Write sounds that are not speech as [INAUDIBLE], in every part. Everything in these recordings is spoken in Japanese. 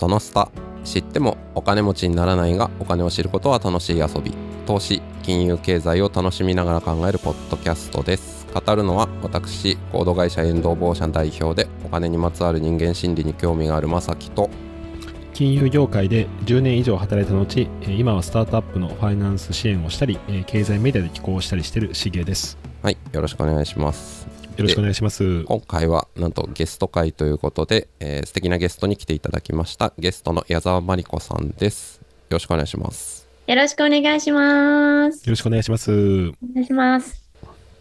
そのスタ知ってもお金持ちにならないがお金を知ることは楽しい遊び。投資金融経済を楽しみながら考えるポッドキャストです。語るのは私コード会社エンドーボーシャン代表でお金にまつわる人間心理に興味があるまさきと金融業界で10年以上働いた後今はスタートアップのファイナンス支援をしたり経済メディアで寄稿したりしているしげです。はいよろしくお願いしますよろしくお願いします。今回はなんとゲスト会ということで、えー、素敵なゲストに来ていただきました。ゲストの矢沢真理子さんです。よろしくお願いします。よろしくお願いします。よろしくお願いします。お願いします。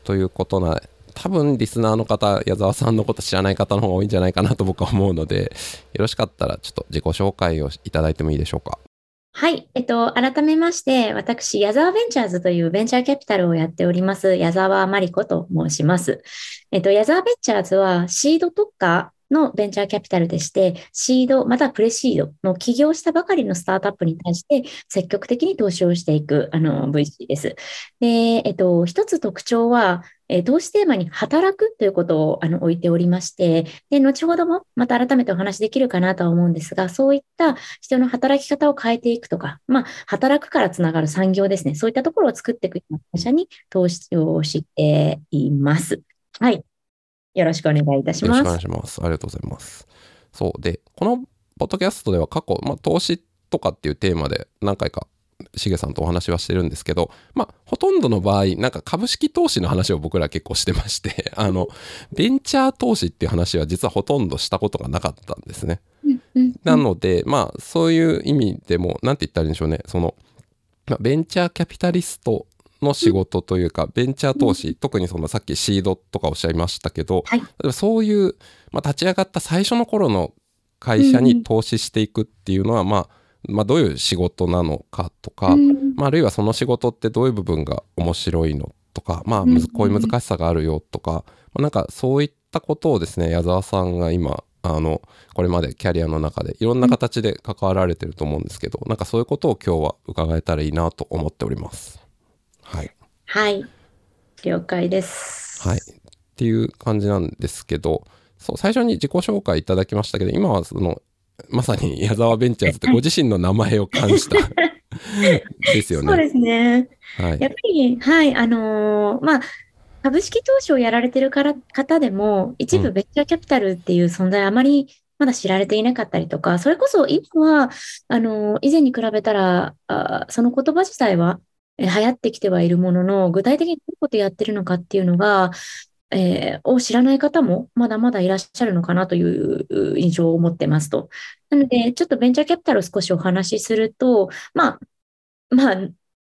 ということな多分リスナーの方矢沢さんのこと知らない方の方が多いんじゃないかなと僕は思うのでよろしかったらちょっと自己紹介をいただいてもいいでしょうかはい。えっと、改めまして、私、矢沢ベンチャーズというベンチャーキャピタルをやっております、矢沢真理子と申します。えっと、矢沢ベンチャーズは、シード特化のベンチャーキャピタルでして、シード、またプレシードの起業したばかりのスタートアップに対して積極的に投資をしていくあの VC です。で、えっと、一つ特徴は、え投資テーマに働くということをあの置いておりまして、で、後ほどもまた改めてお話できるかなとは思うんですが、そういった人の働き方を変えていくとか、まあ、働くからつながる産業ですね。そういったところを作っていく会社に投資をしています。はい。よろしくお願いいたします。よろしくお願いします。ありがとうございます。そう。で、このポッドキャストでは過去、まあ、投資とかっていうテーマで何回かしげさんとお話はしてるんですけど、まあ、ほとんどの場合、なんか株式投資の話を僕ら結構してまして、[LAUGHS] あの、ベンチャー投資っていう話は実はほとんどしたことがなかったんですね。なので、まあ、そういう意味でも、なんて言ったらいいんでしょうね、その、まあ、ベンチャーキャピタリストの仕事というか、ベンチャー投資、特にそのさっきシードとかおっしゃいましたけど、はい、そういう、まあ、立ち上がった最初の頃の会社に投資していくっていうのは、まあ、まあ、どういう仕事なのかとか、まあ、あるいはその仕事ってどういう部分が面白いのとか、まあ、こういう難しさがあるよとか、まあ、なんかそういったことをですね矢沢さんが今あのこれまでキャリアの中でいろんな形で関わられてると思うんですけど、なんかそういうことを今日は伺えたらいいなと思っております。はい、はい、了解です。はい、っていう感じなんですけどそう最初に自己紹介いただきましたけど今はそのまさに [LAUGHS] 矢沢ベンチャーズってご自身の名前を冠した [LAUGHS] ですよね。そうですね。はい、やっぱり、はい、あのー、まあ、株式投資をやられてるから方でも、一部ベンチャーキャピタルっていう存在あまりまだ知られていなかったりとか、それこそ今は、あのー、以前に比べたら、あその言葉自体は流行ってきてはいるものの、具体的にどういうことやってるのかっていうのが、えー、を知らない方もまだまだいらっしゃるのかなという印象を持ってますと。なので、ちょっとベンチャーキャピタルを少しお話しすると、まあ、まあ、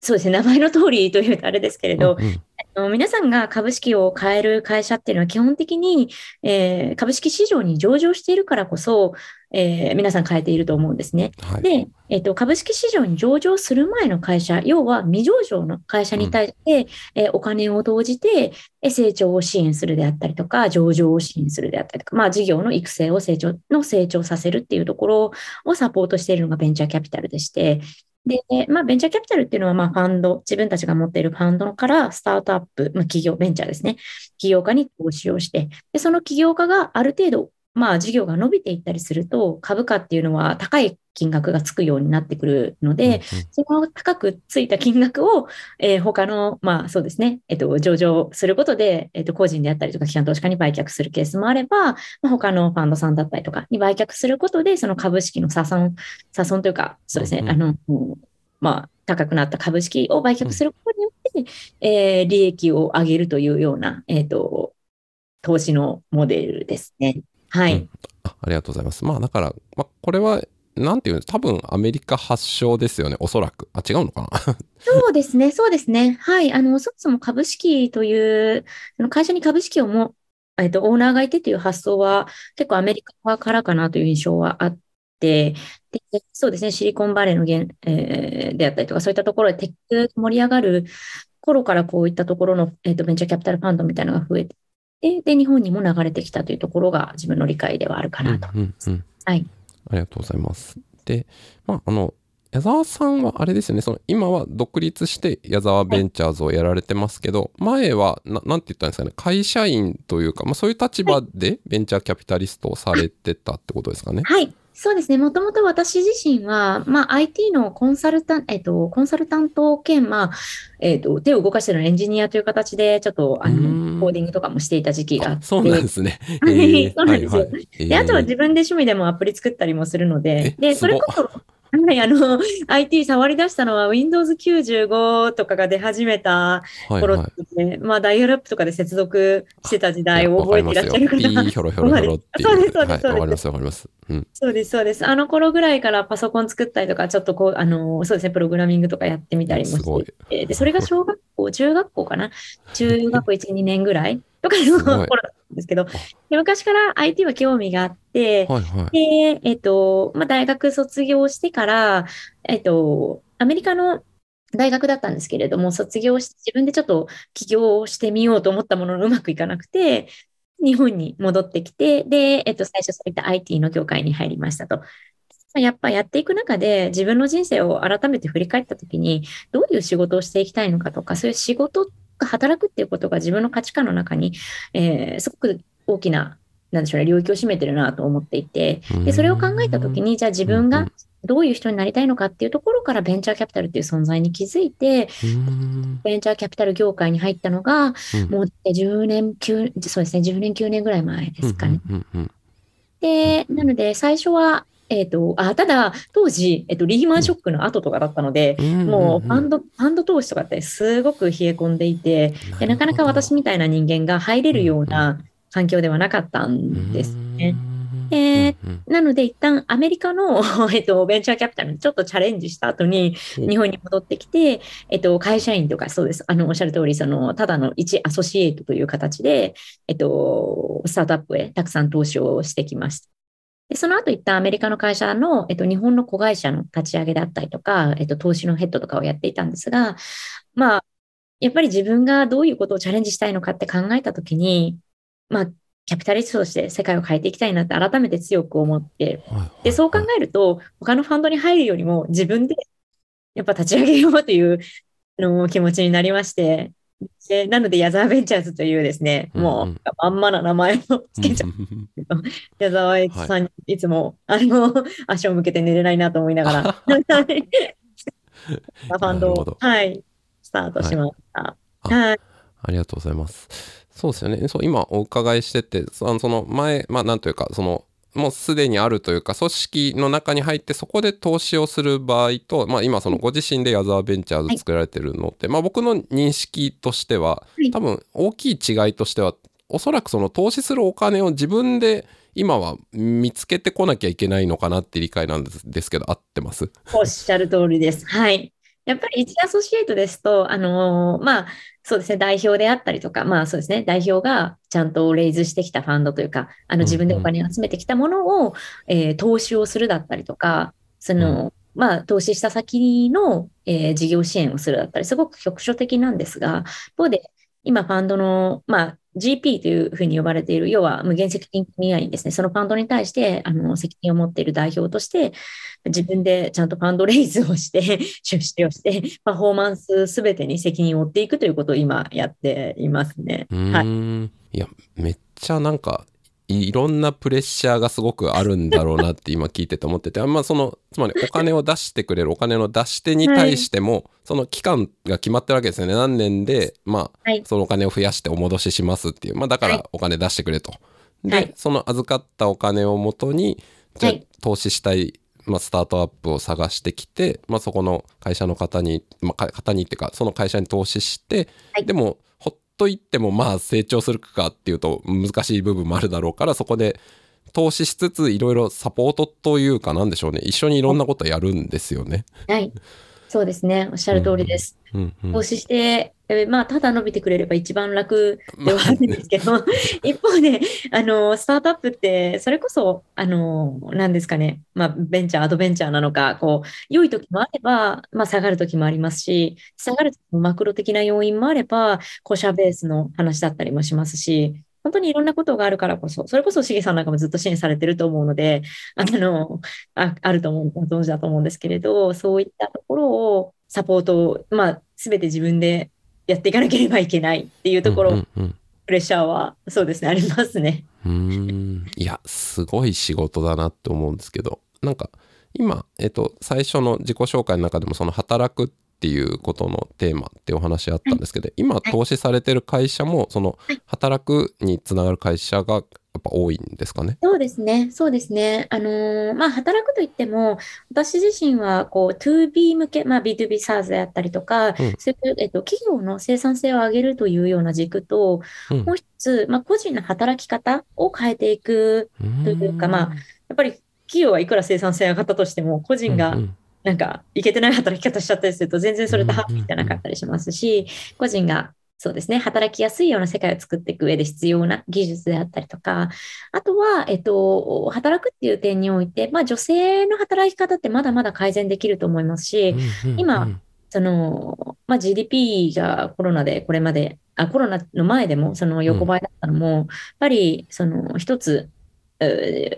そうですね、名前の通りというとあれですけれど、うんうん、の皆さんが株式を買える会社っていうのは基本的に、えー、株式市場に上場しているからこそ、えー、皆さん変えていると思うんですね。はい、で、えーと、株式市場に上場する前の会社、要は未上場の会社に対して、うん、えー、お金を投じて、え成長を支援するであったりとか、上場を支援するであったりとか、まあ、事業の育成を成長の成長させるっていうところをサポートしているのがベンチャーキャピタルでして、で、まあ、ベンチャーキャピタルっていうのは、まあ、ファンド、自分たちが持っているファンドからスタートアップ、まあ、企業、ベンチャーですね。企業家に投資をして、で、その企業家がある程度、まあ、事業が伸びていったりすると、株価っていうのは高い金額がつくようになってくるので、その高くついた金額を、えー、他の、まあそうですね、えっ、と、上場することで、えっ、と、個人であったりとか、機関投資家に売却するケースもあれば、まあ、他のファンドさんだったりとかに売却することで、その株式の差損、差損というか、そうですね、あの、まあ、高くなった株式を売却することによって、うん、えー、利益を上げるというような、えっ、と、投資のモデルですね。はい、うん、あ。ありがとうございます。まあ、だから、まあ、これはなんていうの多分アメリカ発祥ですよね、おそらく。あ、違うのかな？[LAUGHS] そうですね、そうですね。はい。あの、そもそも株式という、その会社に株式をも、えっと、オーナーがいてという発想は結構アメリカからかなという印象はあって、でそうですね、シリコンバレーの現、えー、であったりとか、そういったところでテック盛り上がる頃からこういったところの、えっと、ベンチャーキャピタルファンドみたいなのが増えてで、で、日本にも流れてきたというところが自分の理解ではあるかなと。うんうんうん、はい。ありがとうございます。で、まあ、あの、矢沢さんはあれですよね、その今は独立して矢沢ベンチャーズをやられてますけど、前はな、なんて言ったんですかね、会社員というか、まあ、そういう立場でベンチャーキャピタリストをされてたってことですかね。はい、そうですね。もともと私自身は、まあ、IT のコンサルタン、えっと、コンサルタント兼、まあ、えっと、手を動かしてるエンジニアという形で、ちょっと、あの、んコーディングとかもしていた時期があって。そうなんですね。[LAUGHS] はいえーそうなんですよはいはいえーで、あとは自分で趣味でもアプリ作ったりもするので、えで、それこそ、はい、あの、IT 触り出したのは Windows 95とかが出始めた頃はいはで、まあ、ダイヤルアップとかで接続してた時い。代を覚えていらっしゃる方ピーヒョロヒョロヒョロっていう。そうですそうですはい、わかりそうでますすわかります。うん。そうです、そうです。あの頃ぐらいからパソコン作ったりとか、ちょっとこう、あの、そうですね、プログラミングとかやってみたりもしてで、それが小学校、中学校かな？中学校1、2年ぐらいとかの頃だったんですけど、で昔から IT は興味があって、はいはい。で、えっと、まあ、大学卒業してから、えっと、アメリカの大学だったんですけれども、卒業して自分でちょっと起業をしてみようと思ったもののうまくいかなくて、日本に戻ってきて、で、えっと、最初そういった IT の業界に入りましたと。まあやっぱやっていく中で自分の人生を改めて振り返ったときに、どういう仕事をしていきたいのかとか、そういう仕事が働くっていうことが自分の価値観の中に、えーすごく大きな、なんでしょうね、領域を占めてるなと思っていて、で、それを考えたときに、じゃあ自分がどういう人になりたいのかっていうところからベンチャーキャピタルっていう存在に気づいて、ベンチャーキャピタル業界に入ったのが、うん。もう10年、9、そうですね、10年、9年ぐらい前ですかね。で、なので、最初は、えっと、あ、ただ、当時、えっと、リーマンショックの後とかだったので、うん。もう、ファンド、ファンド投資とかってすごく冷え込んでいて、でなかなか私みたいな人間が入れるような環境ではなかったんですね。でなので、一旦アメリカの、[LAUGHS] えっと、ベンチャーキャピタルにちょっとチャレンジした後に、お日本に戻ってきて、えっと、会社員とか、そうです。あの、おっしゃる通り、その、ただの一アソシエイトという形で、えっと、スタートアップへたくさん投資をしてきました。でその後、一旦アメリカの会社の、えっと、日本の子会社の立ち上げだったりとか、えっと、投資のヘッドとかをやっていたんですが、まあ、やっぱり自分がどういうことをチャレンジしたいのかって考えたときに、まあ、キャピタリストとして世界を変えていきたいなって改めて強く思って、で、そう考えると、他のファンドに入るよりも自分でやっぱ立ち上げようというあの気持ちになりまして、でなので、矢沢ベンチャーズというですね、もうん。ううんまんまな名前をつけちゃう。矢沢永吉さんにいつも、あの、足を向けて寝れないなと思いながら、[LAUGHS] [LAUGHS] はいファンドをはい、スタートしました。はい。はい。ありがとうございます。そうですよね。そう今お伺いしてて、そあの前、まあなんというか、その、もうすでにあるというか、組織の中に入ってそこで投資をする場合と、まあ今そのご自身で矢沢ベンチャーズ作られてるのって、まあ僕の認識としてははい、多分大きい違いとしては、おそらくその投資するお金を自分で今は見つけてこなきゃいけないのかなって理解なんですですけど、合ってます？おっしゃる通りです。はい。やっぱり一アソシエイトですと、あのーまあ、そうですね、代表であったりとか、まあそうですね、代表がちゃんとレイズしてきたファンドというか、あの自分でお金を集めてきたものを、えー投資をするだったりとか、その、まあ、投資した先の、えー事業支援をするだったり、すごく局所的なんですが、一方で、今、ファンドの、まあ、GP というふうに呼ばれている、要は無限責任組合にですね、そのファンドに対してあの責任を持っている代表として、自分でちゃんとファンドレイズをして、[LAUGHS] 出資をして、パフォーマンスすべてに責任を負っていくということを今やっていますね。うーはい。いやめっちゃなんかいろんなプレッシャーがすごくあるんだろうなって今聞いてて思っててあんまそのつまりお金を出してくれるお金の出し手に対しても、その期間が決まってるわけですよね。何年でまあ、はいそのお金を増やしてお戻ししますっていうまあだかはい。らお金出してくれと。で、はい。その預かったお金をもとにじゃ投資したい、まあ、スタートアップを探してきて、まあ、そこの会社の方に、まあ、か方にっていうかその会社に投資して、はい。でもといってもまあ成長するかっていうと難しい部分もあるだろうからそこで投資しつついろいろサポートというかなんでしょうね一緒にいろんなことやるんですよね。はい。そうですね。おっしゃる通りです。うんうん投資して、えまあ、ただ伸びてくれれば一番楽ではあるんですけど、[LAUGHS] 一方で、あの、スタートアップって、それこそ、あの、なんですかね、まあ、ベンチャー、アドベンチャーなのか、こう、良い時もあれば、まあ、下がる時もありますし、下がる時もマクロ的な要因もあれば、古社ベースの話だったりもしますし、本当にいろんなことがあるからこそ、それこそしげさんなんかもずっと支援されてると思うので、あの、あ、あると思う、ご存知だと思うんですけれど、そういったところをサポートを、まあ、すべて自分でやっていかなければいけないっていうところ、うんうんうん。プレッシャーは、そうですね、ありますね。うーん。いや、すごい仕事だなって思うんですけど、なんか、今、えっと、最初の自己紹介の中でも、その働くっていうことのテーマってお話あったんですけど、今、投資されてる会社も、その、働くにつながる会社がやっぱ多いんですかね？そうですね。そうですね。あのーまあ、働くといっても、私自身は、こう、2B 向け、まあ、B2B サーズであったりとか、うんそういう、えっと、企業の生産性を上げるというような軸と、うんもう一つ、まあ、個人の働き方を変えていくというか、まあ、やっぱり企業はいくら生産性上がったとしても、個人がうんなんか、いけてない働き方しちゃったりすると、全然それとハッピーじゃなかったりしますし、個人が、そうですね、働きやすいような世界を作っていく上で必要な技術であったりとか、あとは、えっと、働くっていう点において、まあ、女性の働き方ってまだまだ改善できると思いますし、うんうん今うん。その、まあ、GDP がコロナでこれまで、あ、コロナの前でもその横ばいだったのも、やっぱりその一つ、えー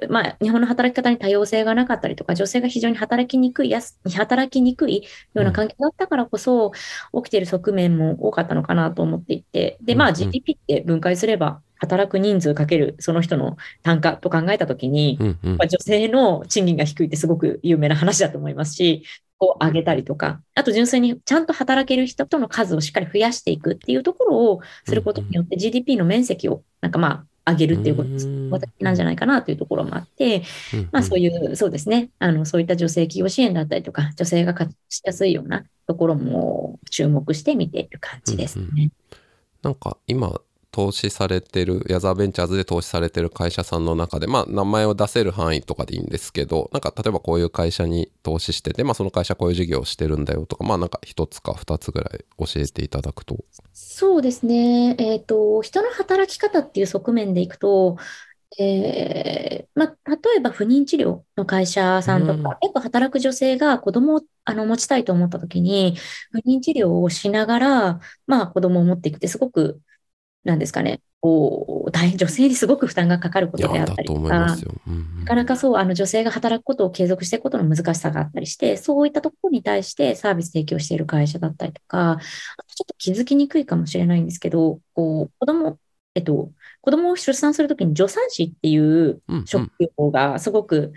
まあ、日本の働き方に多様性がなかったりとか、女性が非常に働きにくいやす、働きにくいような環境だったからこそ、起きている側面も多かったのかなと思っていて、で、まあ、GDP って分解すれば、働く人数かけるその人の単価と考えたときに、うんうん。まあ女性の賃金が低いってすごく有名な話だと思いますし、を上げたりとか、あと純粋にちゃんと働ける人との数をしっかり増やしていくっていうところをすることによって GDP の面積をなんかまあ上げるっていうことうんなんじゃないかなというところもあって、うん。まあそういう、そうですね、あの、そういった女性企業支援だったりとか、女性が活躍しやすいようなところも注目して見ている感じですね。なんか今投資されてるヤザーベンチャーズで投資されてる会社さんの中でまあ名前を出せる範囲とかでいいんですけどなんか例えばこういう会社に投資しててまあその会社こういう事業をしてるんだよとかまあなんか一つか二つぐらい教えていただくと。そうですね。えっと、人の働き方っていう側面でいくと、えーまあ、例えば不妊治療の会社さんとうんか、結構働く女性が子供をあの持ちたいと思った時に、不妊治療をしながら、まあ子供を持っていくってすごく、なんですかね、こう、大変、女性にすごく負担がかかることであったりとか。思います、よ。うんうん。なかなかそう、あの女性が働くことを継続していくことの難しさがあったりして、そういったところに対してサービス提供している会社だったりとか、あとちょっと気づきにくいかもしれないんですけど、こう、子供、えっと、子供を出産するときに助産師っていううんうん。職業がすごく、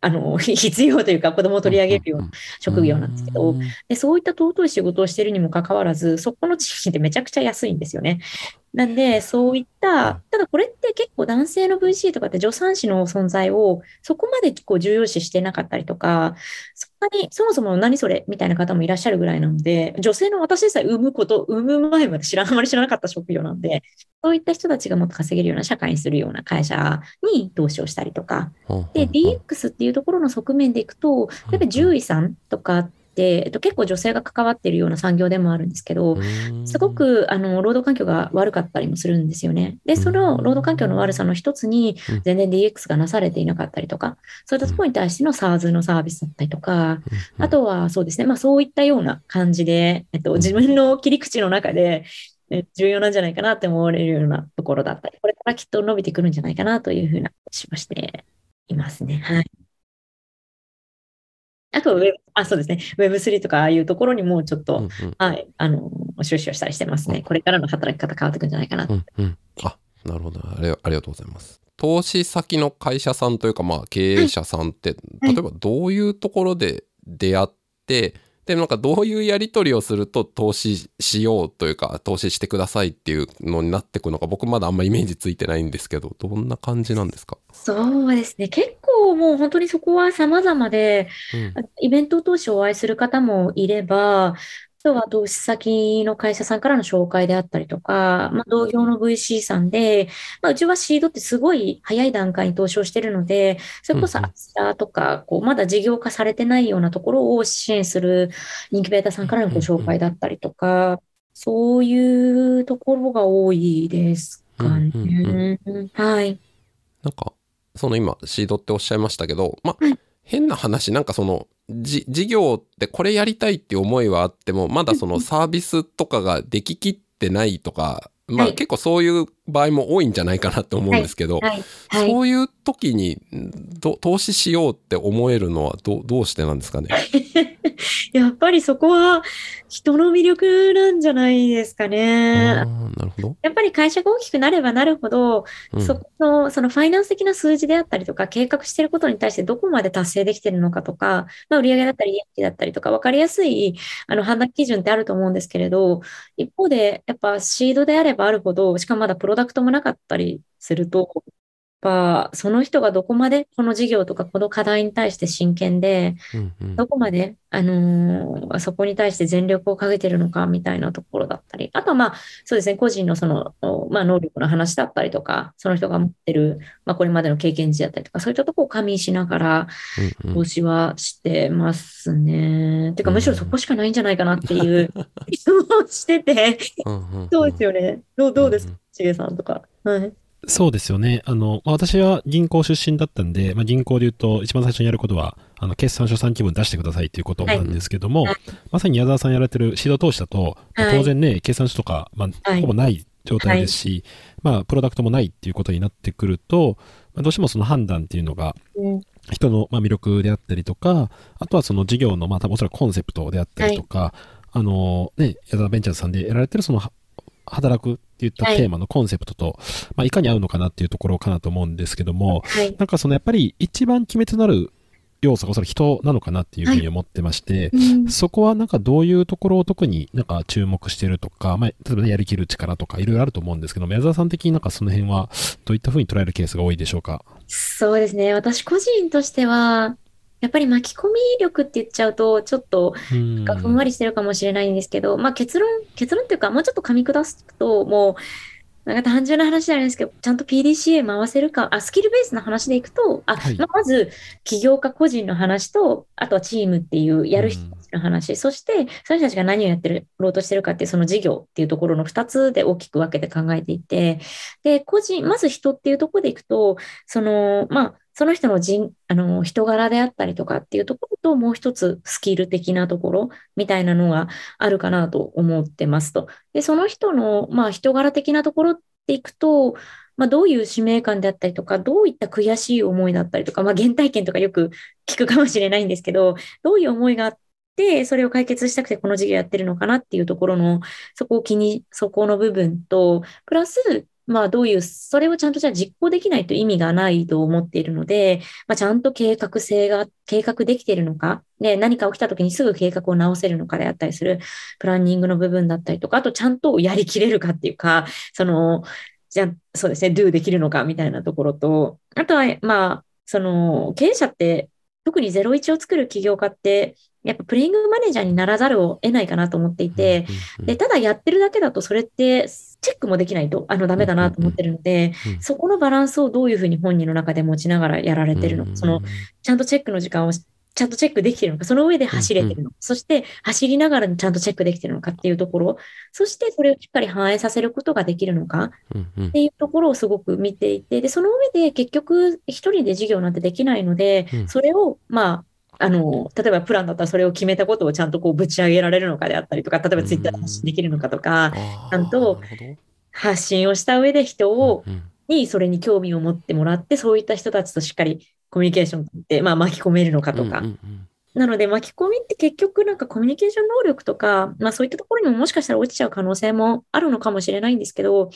あの、[LAUGHS] 必要というか子供を取り上げるような職業なんですけど、で、そういった尊い仕事をしているにもかかわらず、そこの賃金ってめちゃくちゃ安いんですよね。なんで、そういった、ただこれって結構男性の VC とかって助産師の存在をそこまでこう重要視してなかったりとか、そんなにそもそも何それみたいな方もいらっしゃるぐらいなので、女性の私でさえ産むこと、産む前まで知らあまり知らなかった職業なんで、そういった人たちがもっと稼げるような社会にするような会社に投資をしたりとか、で、DX っていうところの側面でいくと、例えば獣医さんとかって、えっと、結構女性が関わっているような産業でもあるんですけど、すごくあの労働環境が悪かったりもするんですよね。で、その労働環境の悪さの一つにうん、全然 DX がなされていなかったりとか、そういったところに対しての SARS のサービスだったりとか、あとはそうですね、まあそういったような感じで、えっと、自分の切り口の中で、え重要なんじゃないかなって思われるようなところだったり、これからきっと伸びてくるんじゃないかなというふうなしましていますね。はい。あと、ウェブ、あ、そうですね。Web3 とかああいうところにもちょっと、うんうんはい、あの、出資をしたりしてますね。これからの働き方変わってくるんじゃないかな。うんうんあなるほどありありがとうございます。投資先の会社さんというか、まあ、経営者さんって、はい例えばどういうところで出会って、で、なんかどういうやり取りをすると投資しようというか、投資してくださいっていうのになってくのか、僕まだあんまイメージついてないんですけど、どんな感じなんですか？そうですね。結構もう本当にそこは様々で、うんイベントを通してお会いする方もいれば、あとは投資先の会社さんからの紹介であったりとか、まあ、同業の VC さんで、まあ、うちはシードってすごい早い段階に投資をしているので、それこそアスラーとか、こう、まだ事業化されてないようなところを支援するインキュベーターさんからのご紹介だったりとか、そういうところが多いですかね。うんはい。なんか、その今、シードっておっしゃいましたけど、ま変な話、なんかその、じ、事業ってこれやりたいっていう思いはあっても、まだそのサービスとかができきってないとか、まあはい。結構そういう場合も多いんじゃないかなと思うんですけど、はい。はい。そういう時にど投資しようって思えるのはどどうしてなんですかね？[LAUGHS] やっぱりそこは人の魅力なんじゃないですかあね。ーなるほど。やっぱり会社が大きくなればなるほど、うんそこの、そのファイナンス的な数字であったりとか、計画していることに対してどこまで達成できているのかとか、まあ、売上だったり利益だったりとか、分かりやすいあの判断基準ってあると思うんですけれど、一方で、やっぱシードであればあるほど、しかもまだプロダクトもなかったりすると、やっぱその人がどこまでこの事業とかこの課題に対して真剣で、うんうん。どこまで、あのーそこに対して全力をかけてるのかみたいなところだったり、あとはまあ、そうですね、個人のその、おまあ、能力の話だったりとか、その人が持ってる、まあ、これまでの経験値だったりとか、そういったところを加味しながら、うんうん。投資はしてますね。てか、むしろそこしかないんじゃないかなっていう質問をしてて、うんうんうん。そうですよね。どうどうですか？うん、しげさんとか。はい。そうですよね。あの、まあ私は銀行出身だったんで、まあ、銀行で言うと、一番最初にやることは、あの、決算書算気分出してくださいということなんですけども、はい。まさに矢沢さんやられてるシード投資だと、まあはい。当然ね、決算書とか、まあ、はい。ほぼない状態ですし、まあ、プロダクトもないっていうことになってくると、まあどうしてもその判断っていうのが、うん。人のまあ魅力であったりとか、あとはその事業のまあ多分おそらくコンセプトであったりとか、あのね、矢沢ベンチャーズさんでやられてるそのは働くっていったはいテーマのコンセプトと、まあいかに合うのかなっていうところかなと思うんですけども、はい。なんかそのやっぱり一番決めとなる要素がおそらく人なのかなっていうふうに思ってまして、うんそこはなんかどういうところを特になんか注目してるとか、まあ、例えばね、やりきる力とかいろいろあると思うんですけども、矢沢さん的になんかその辺はどういったふうに捉えるケースが多いでしょうか？そうですね。私個人としては、やっぱり巻き込み力って言っちゃうと、ちょっとうん。がふんわりしてるかもしれないんですけど、まあ結論、結論っていうか、もうちょっと噛み下すと、もう、なんか単純な話じゃないですけど、ちゃんと PDCA 回せるか、あ、スキルベースの話でいくと、あ、はい。まず、起業家個人の話と、あとはチームっていうやる人たちの話、そして、その人たちが何をやってる、ろうとしてるかっていう、その事業っていうところの2つで大きく分けて考えていて、で、個人、まず人っていうところでいくと、その、まあ、その人の人、あの、人柄であったりとかっていうところと、もう一つスキル的なところみたいなのがあるかなと思ってますと。で、その人の、まあ、人柄的なところっていくと、まあ、どういう使命感であったりとか、どういった悔しい思いだったりとか、まあ、原体験とかよく聞くかもしれないんですけど、どういう思いがあって、それを解決したくてこの事業やってるのかなっていうところの、そこを気に、そこの部分と、プラス、まあどういう、それをちゃんとじゃあ実行できないと意味がないと思っているので、まあちゃんと計画性が、計画できているのか、で、何か起きた時にすぐ計画を直せるのかであったりする、プランニングの部分だったりとか、あとちゃんとやりきれるかっていうか、その、じゃあ、そうですね、do できるのかみたいなところと、あとは、まあ、その、経営者って、特に01を作る起業家って、やっぱプレイングマネージャーにならざるを得ないかなと思っていて、で、ただやってるだけだと、それってチェックもできないと、あの、ダメだなと思ってるので、うんそこのバランスをどういうふうに本人の中で持ちながらやられてるのか、その、ちゃんとチェックの時間をちゃんとチェックできてるのか、その上で走れてるのか、そして走りながらちゃんとチェックできてるのかっていうところ、そしてそれをしっかり反映させることができるのかっていうところをすごく見ていて、で、その上で結局一人で事業なんてできないのでうん、それを、まあ、あの、例えばプランだったらそれを決めたことをちゃんとこうぶち上げられるのかであったりとか、例えばツイッターで発信できるのかとか、ちゃんと発信をした上で人を、うんにそれに興味を持ってもらって、そういった人たちとしっかりコミュニケーション取って、まあ巻き込めるのかとか。うん。うん。なので巻き込みって結局なんかコミュニケーション能力とか、まあそういったところにももしかしたら落ちちゃう可能性もあるのかもしれないんですけど、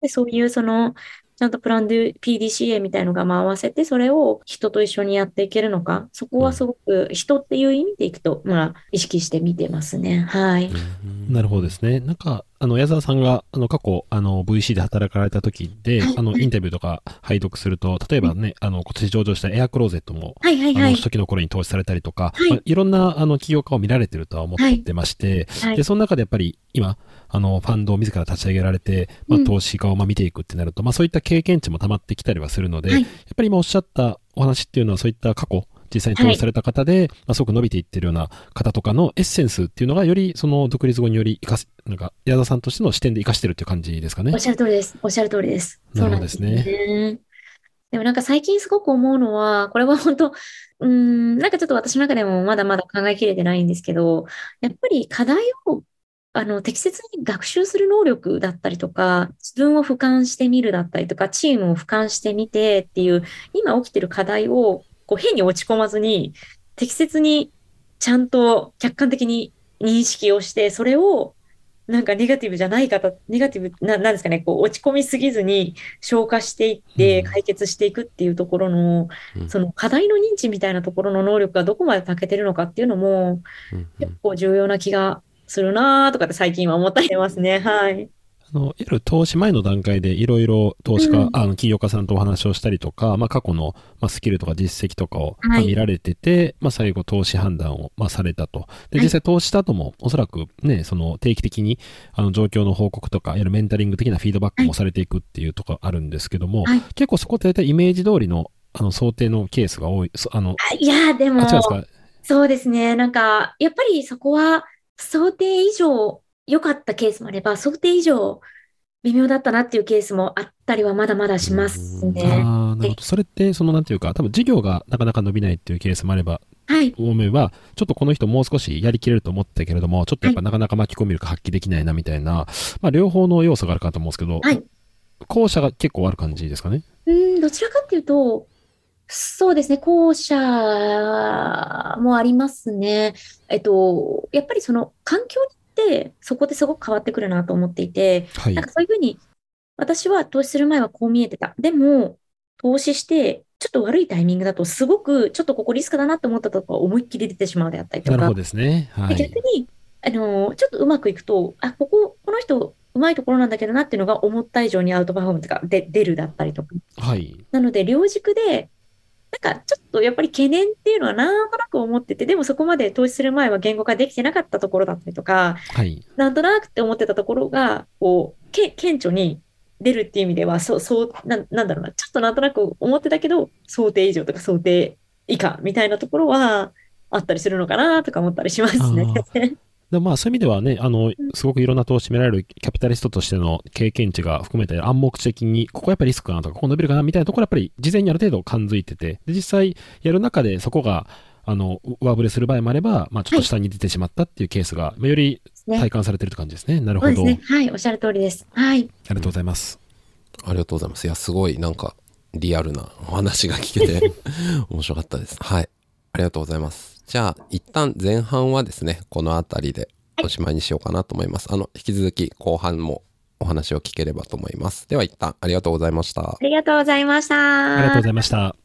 でそういうその、ちゃんとプランで PDCA みたいのが回せて、それを人と一緒にやっていけるのか、そこはすごく人っていう意味でいくと、まあ意識して見てますね。はい。うん。なるほどですね。なんか、あの、矢沢さんが、あの、過去、あの、VC で働かれた時ではい、あの、インタビューとか拝読すると、例えばね、あの、今年上場したエアクローゼットも、あの、はいはい。はい。初期の頃に投資されたりとか、はい。まあ、いろんな、あの、起業家を見られてるとは思ってまして、はい。で、その中でやっぱり、今、あの、ファンドを自ら立ち上げられて、まあ、うん。投資家をまあ見ていくってなると、まあ、そういった経験値も溜まってきたりはするので、はいやっぱり今おっしゃったお話っていうのは、そういった過去、実際に投資された方で、まあ、すごく伸びていってるような方とかのエッセンスっていうのが、より、その、独立後により活かす、なんか、矢田さんとしての視点で活かしてるっていう感じですかね？おっ。しゃる通りです。おっしゃる通りです。なるほどですねそうなんですね。でもなんか最近すごく思うのは、これは本当、うーん、なんかちょっと私の中でもまだまだ考えきれてないんですけど、やっぱり課題を、あの、適切に学習する能力だったりとか、自分を俯瞰してみるだったりとか、チームを俯瞰してみてっていう、今起きてる課題を、こう、変に落ち込まずに、適切にちゃんと客観的に認識をして、それをなんかネガティブじゃない方、ネガティブな、なんですかね、こう落ち込みすぎずに消化していって解決していくっていうところの、うん、その課題の認知みたいなところの能力がどこまで長けてるのかっていうのも、結構重要な気がするなとかって最近は思ったりしてますね。[LAUGHS] はい。あの、いわゆる投資前の段階でいろいろ投資家、うん、あの、起業家さんとお話をしたりとか、まあ過去の、まあ、スキルとか実績とかを、まあ、見られてて、まあ最後投資判断を、まあされたと。で、実際投資した後も、おそらくね、その定期的に、あの、状況の報告とか、いわゆるメンタリング的なフィードバックもされていくっていうとこあるんですけども、はい、結構そこって大体イメージ通りの、あの、想定のケースが多い、あの、いや、でも、そうですね。なんか、やっぱりそこは、想定以上良かったケースもあれば、想定以上微妙だったなっていうケースもあったりはまだまだしますね。ああ、なるほど。それって、そのなんていうか、多分事業がなかなか伸びないっていうケースもあれば、はい。思えば、ちょっとこの人もう少しやりきれると思ったけれども、ちょっとやっぱなかなか巻き込み力発揮できないなみたいな、はい、まあ両方の要素があるかと思うんですけど、はい。後者が結構ある感じですかね？うん、どちらかっていうと、そうですね、後者もありますね。えっと、やっぱりその環境にってそこですごく変わってくるなと思っていて、はい、なんかそういうふうに私は投資する前はこう見えてた。でも、投資して、ちょっと悪いタイミングだと、すごく、ちょっとここリスクだなと思ったところ思いっきり出てしまうであったりとか。なるほどですね。はい、逆に、あのちょっとうまくいくと、あ、ここ、この人、うまいところなんだけどなっていうのが思った以上にアウトパフォームとかで出るだったりとか。はい。なので、両軸で、なんかちょっとやっぱり懸念っていうのはなんとなく思ってて、でもそこまで投資する前は言語化できてなかったところだったりとか、はい、なんとなくって思ってたところが、こう、け顕著に出るっていう意味では、そう、そうな、なんだろうな、ちょっとなんとなく思ってたけど、想定以上とか想定以下みたいなところはあったりするのかなとか思ったりしますね。でまあそういう意味ではね、あの、すごくいろんな投資められるキャピタリストとしての経験値が含めて暗黙的に、ここやっぱりリスクかなとか、ここ伸びるかなみたいなところやっぱり事前にある程度感づいてて、で、実際やる中でそこが、あの、上振れする場合もあれば、まあちょっと下に出てしまったっていうケースが、はい、より体感されてるって感じですね。なるほど。そうですね。はい、おっしゃる通りです。はい。ありがとうございます。ありがとうございます。いや、すごい、なんか、リアルなお話が聞けて [LAUGHS] 面白かったです。はい。ありがとうございます。じゃあ、一旦前半はですね、この辺りでおしまいにしようかなと思います。あの、引き続き後半もお話を聞ければと思います。では一旦ありがとうございました。ありがとうございました。ありがとうございました。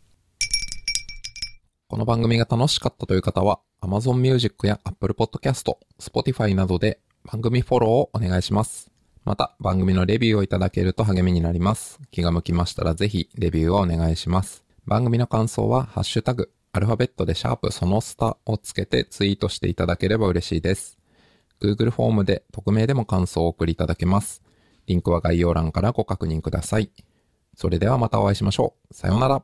この番組が楽しかったという方は、Amazon Music や Apple Podcast、Spotify などで番組フォローをお願いします。また、番組のレビューをいただけると励みになります。気が向きましたらぜひレビューをお願いします。番組の感想は、ハッシュタグ、アルファベットでシャープそのスタをつけてツイートしていただければ嬉しいです。Google フォームで匿名でも感想を送りいただけます。リンクは概要欄からご確認ください。それではまたお会いしましょう。さようなら。